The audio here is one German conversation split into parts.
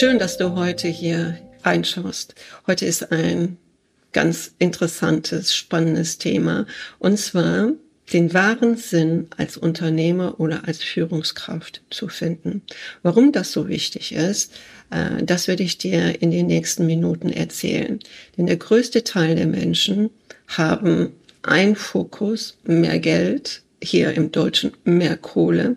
Schön, dass du heute hier reinschaust. Heute ist ein ganz interessantes, spannendes Thema. Und zwar den wahren Sinn als Unternehmer oder als Führungskraft zu finden. Warum das so wichtig ist, äh, das werde ich dir in den nächsten Minuten erzählen. Denn der größte Teil der Menschen haben ein Fokus, mehr Geld, hier im Deutschen mehr Kohle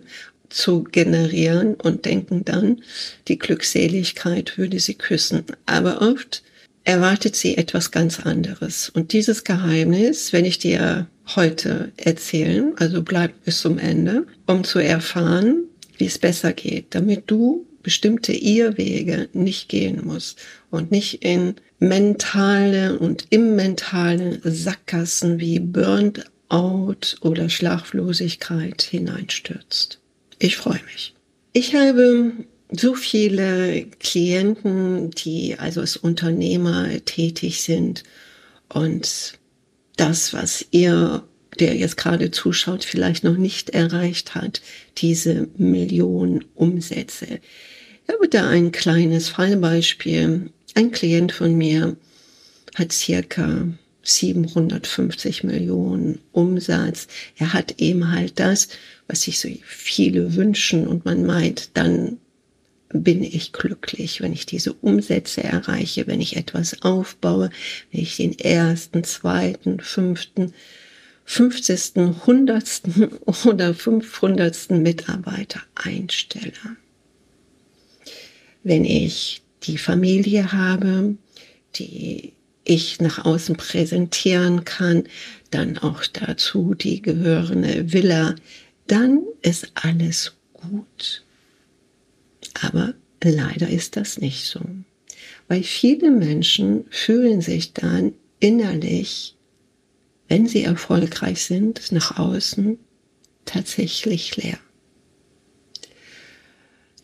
zu generieren und denken dann, die Glückseligkeit würde sie küssen. Aber oft erwartet sie etwas ganz anderes. Und dieses Geheimnis, wenn ich dir heute erzählen, also bleib bis zum Ende, um zu erfahren, wie es besser geht, damit du bestimmte Irrwege nicht gehen musst und nicht in mentale und im mentale Sackgassen wie Burnt out oder Schlaflosigkeit hineinstürzt. Ich freue mich. Ich habe so viele Klienten, die also als Unternehmer tätig sind und das, was ihr, der jetzt gerade zuschaut, vielleicht noch nicht erreicht hat, diese Millionen Umsätze. Ich habe da ein kleines Fallbeispiel. Ein Klient von mir hat circa 750 Millionen Umsatz. Er hat eben halt das, was sich so viele wünschen und man meint, dann bin ich glücklich, wenn ich diese Umsätze erreiche, wenn ich etwas aufbaue, wenn ich den ersten, zweiten, fünften, fünfzigsten, hundertsten oder fünfhundertsten Mitarbeiter einstelle. Wenn ich die Familie habe, die ich nach außen präsentieren kann, dann auch dazu die gehörende Villa, dann ist alles gut. Aber leider ist das nicht so. Weil viele Menschen fühlen sich dann innerlich, wenn sie erfolgreich sind, nach außen tatsächlich leer.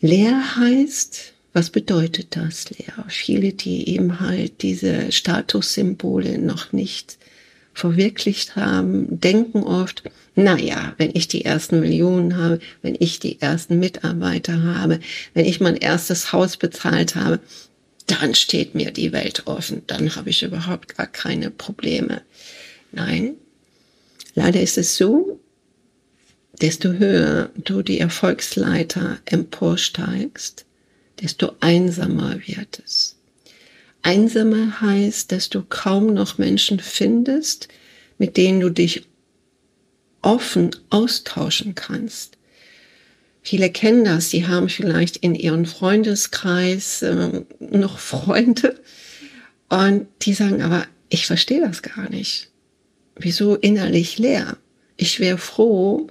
Leer heißt, was bedeutet das leer? Viele, die eben halt diese Statussymbole noch nicht verwirklicht haben, denken oft, na ja, wenn ich die ersten Millionen habe, wenn ich die ersten Mitarbeiter habe, wenn ich mein erstes Haus bezahlt habe, dann steht mir die Welt offen, dann habe ich überhaupt gar keine Probleme. Nein, leider ist es so, desto höher du die Erfolgsleiter emporsteigst, desto einsamer wird es. Einsamer heißt, dass du kaum noch Menschen findest, mit denen du dich offen austauschen kannst. Viele kennen das, sie haben vielleicht in ihrem Freundeskreis äh, noch Freunde und die sagen, aber ich verstehe das gar nicht. Wieso innerlich leer? Ich wäre froh,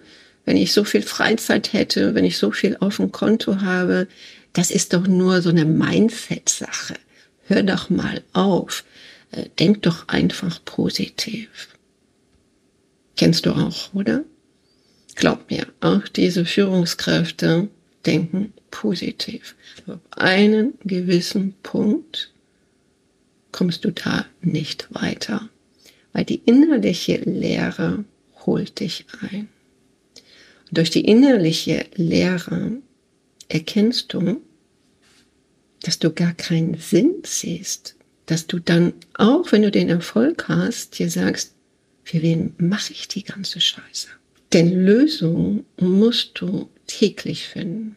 wenn ich so viel Freizeit hätte, wenn ich so viel auf dem Konto habe. Das ist doch nur so eine Mindset-Sache hör doch mal auf, äh, denk doch einfach positiv. Kennst du auch, oder? Glaub mir, auch diese Führungskräfte denken positiv. Auf einen gewissen Punkt kommst du da nicht weiter, weil die innerliche Leere holt dich ein. Durch die innerliche Leere erkennst du, dass du gar keinen Sinn siehst, dass du dann, auch wenn du den Erfolg hast, dir sagst, für wen mache ich die ganze Scheiße? Denn Lösungen musst du täglich finden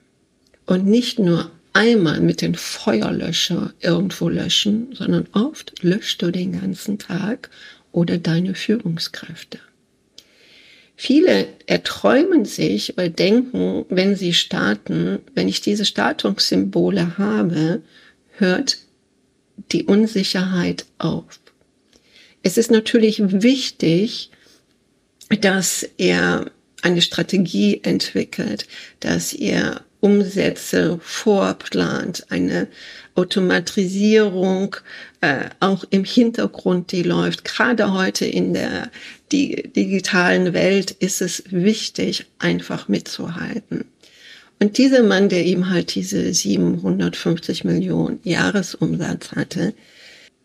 und nicht nur einmal mit dem Feuerlöscher irgendwo löschen, sondern oft löscht du den ganzen Tag oder deine Führungskräfte. Viele erträumen sich oder denken, wenn sie starten, wenn ich diese Startungssymbole habe, hört die Unsicherheit auf. Es ist natürlich wichtig, dass er eine Strategie entwickelt, dass ihr Umsätze vorplant, eine Automatisierung äh, auch im Hintergrund, die läuft. Gerade heute in der die digitalen Welt ist es wichtig, einfach mitzuhalten. Und dieser Mann, der eben halt diese 750 Millionen Jahresumsatz hatte,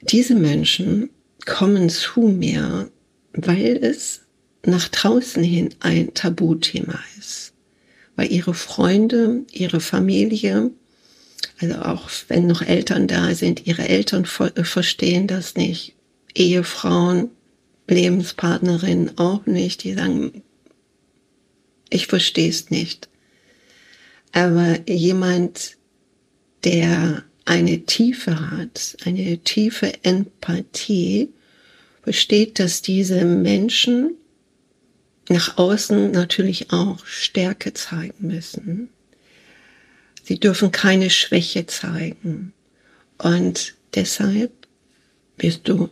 diese Menschen kommen zu mir, weil es nach draußen hin ein Tabuthema ist weil ihre Freunde, ihre Familie Also auch wenn noch Eltern da sind, ihre Eltern äh, verstehen das nicht. Ehefrauen, Lebenspartnerinnen auch nicht. Die sagen, ich verstehe es nicht. Aber jemand, der eine Tiefe hat, eine tiefe Empathie, versteht, dass diese Menschen nach außen natürlich auch Stärke zeigen müssen. Sie dürfen keine Schwäche zeigen. Und deshalb bist du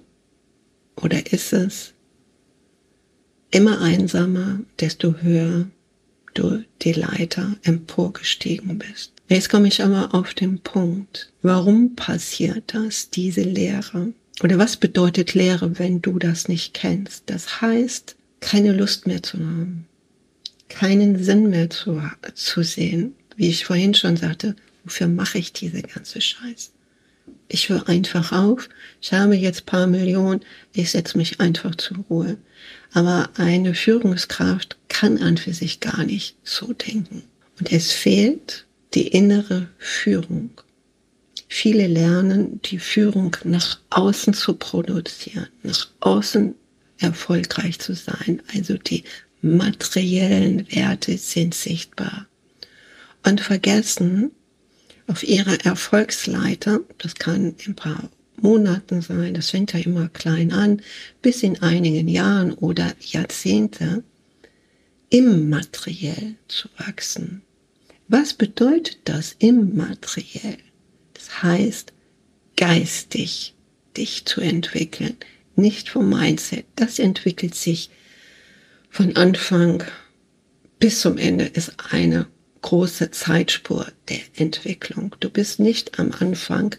oder ist es immer einsamer, desto höher du die Leiter emporgestiegen bist. Jetzt komme ich aber auf den Punkt. Warum passiert das, diese Lehre? Oder was bedeutet Lehre, wenn du das nicht kennst? Das heißt, keine Lust mehr zu haben, keinen Sinn mehr zu, zu sehen. Wie ich vorhin schon sagte, wofür mache ich diese ganze Scheiß? Ich höre einfach auf, ich habe jetzt paar Millionen, ich setze mich einfach zur Ruhe. Aber eine Führungskraft kann an für sich gar nicht so denken. Und es fehlt die innere Führung. Viele lernen, die Führung nach außen zu produzieren, nach außen erfolgreich zu sein. Also die materiellen Werte sind sichtbar. Und vergessen, auf ihrer Erfolgsleiter, das kann in ein paar Monaten sein, das fängt ja immer klein an, bis in einigen Jahren oder Jahrzehnte, immateriell zu wachsen. Was bedeutet das immateriell? Das heißt, geistig dich zu entwickeln, nicht vom Mindset. Das entwickelt sich von Anfang bis zum Ende ist eine große Zeitspur der Entwicklung. Du bist nicht am Anfang,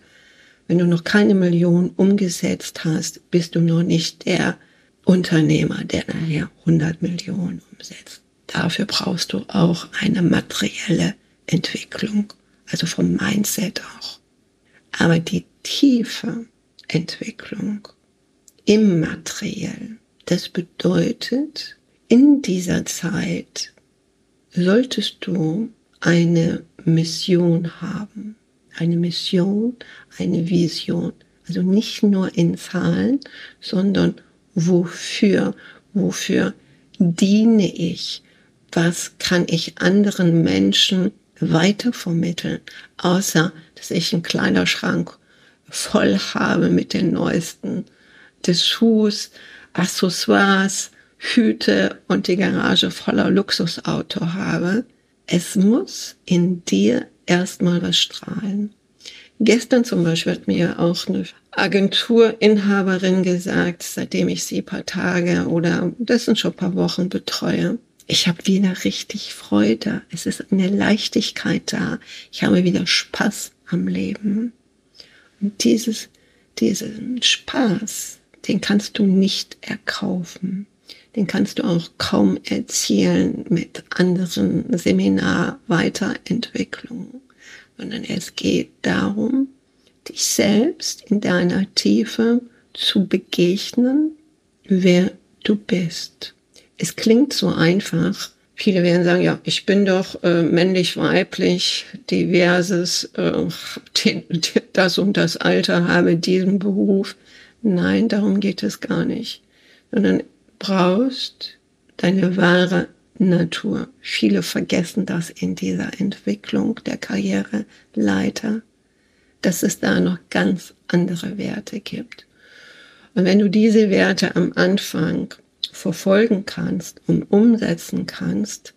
wenn du noch keine Million umgesetzt hast, bist du noch nicht der Unternehmer, der nachher 100 Millionen umsetzt. Dafür brauchst du auch eine materielle Entwicklung, also vom Mindset auch. Aber die tiefe Entwicklung immateriell, das bedeutet, in dieser Zeit solltest du eine Mission haben. Eine Mission, eine Vision. Also nicht nur in Zahlen, sondern wofür, wofür diene ich? was kann ich anderen Menschen weitervermitteln, außer dass ich einen kleinen Schrank voll habe mit den neuesten Dessous, Accessoires, Hüte und die Garage voller Luxusauto habe. Es muss in dir erstmal was strahlen. Gestern zum Beispiel hat mir auch eine Agenturinhaberin gesagt, seitdem ich sie paar Tage oder das sind schon paar Wochen betreue, ich habe wieder richtig Freude. Es ist eine Leichtigkeit da. Ich habe wieder Spaß am Leben. Und dieses, diesen Spaß, den kannst du nicht erkaufen. Den kannst du auch kaum erzielen mit anderen Seminar-Weiterentwicklungen, sondern es geht darum, dich selbst in deiner Tiefe zu begegnen, wer du bist es klingt so einfach. Viele werden sagen, ja, ich bin doch äh, männlich, weiblich, diverses, äh, den, das und das Alter, habe diesen Beruf. Nein, darum geht es gar nicht. Sondern brauchst deine wahre Natur. Viele vergessen das in dieser Entwicklung der Karriereleiter, dass es da noch ganz andere Werte gibt. Und wenn du diese Werte am Anfang verfolgen kannst und umsetzen kannst,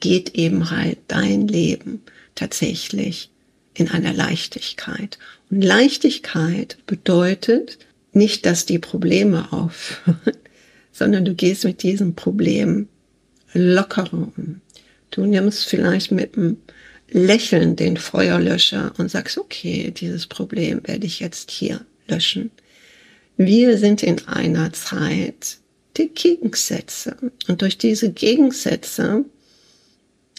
geht eben halt dein Leben tatsächlich in einer Leichtigkeit. Und Leichtigkeit bedeutet nicht, dass die Probleme aufhören, sondern du gehst mit diesem Problem lockerer um. Du nimmst vielleicht mit einem Lächeln den Feuerlöscher und sagst, okay, dieses Problem werde ich jetzt hier löschen. Wir sind in einer Zeit, die Gegensätze. Und durch diese Gegensätze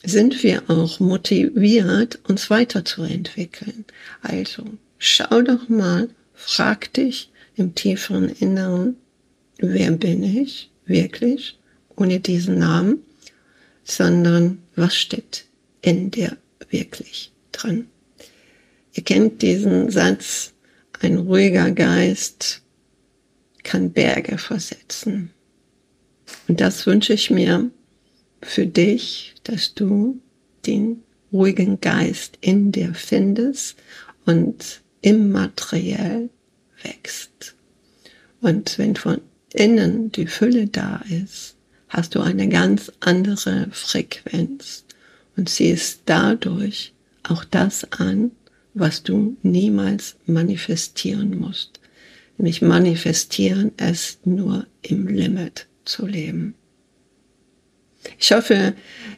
sind wir auch motiviert, uns weiterzuentwickeln. Also schau doch mal, frag dich im tieferen Inneren, wer bin ich wirklich, ohne diesen Namen, sondern was steckt in dir wirklich drin. Ihr kennt diesen Satz, ein ruhiger Geist kann Berge versetzen. Und das wünsche ich mir für dich, dass du den ruhigen Geist in dir findest und immateriell wächst. Und wenn von innen die Fülle da ist, hast du eine ganz andere Frequenz und ziehst dadurch auch das an, was du niemals manifestieren musst. Nämlich manifestieren ist nur im Limit zu leben. Ich hoffe,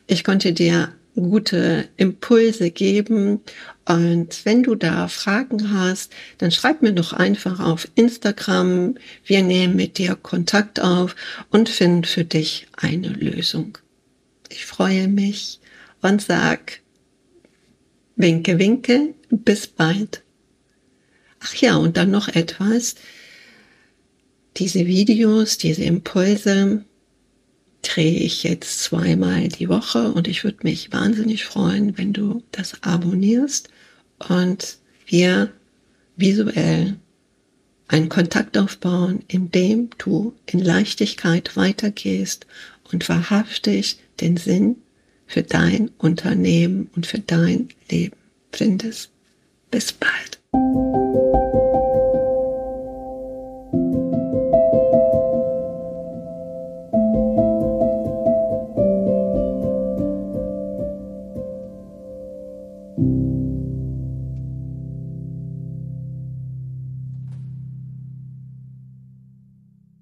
ich konnte dir gute Impulse geben. Und wenn du da Fragen hast, dann schreib mir doch einfach auf Instagram. Wir nehmen mit dir Kontakt auf und finden für dich eine Lösung. Ich freue mich und sag Winke, winke, bis bald. Ach ja, und dann noch etwas. Diese Videos, diese Impulse, drehe ich jetzt zweimal die Woche und ich würde mich wahnsinnig freuen, wenn du das abonnierst und wir visuell einen Kontakt aufbauen, indem du in Leichtigkeit weitergehst und wahrhaftig den Sinn für dein Unternehmen und für dein Leben findest. Bis bald.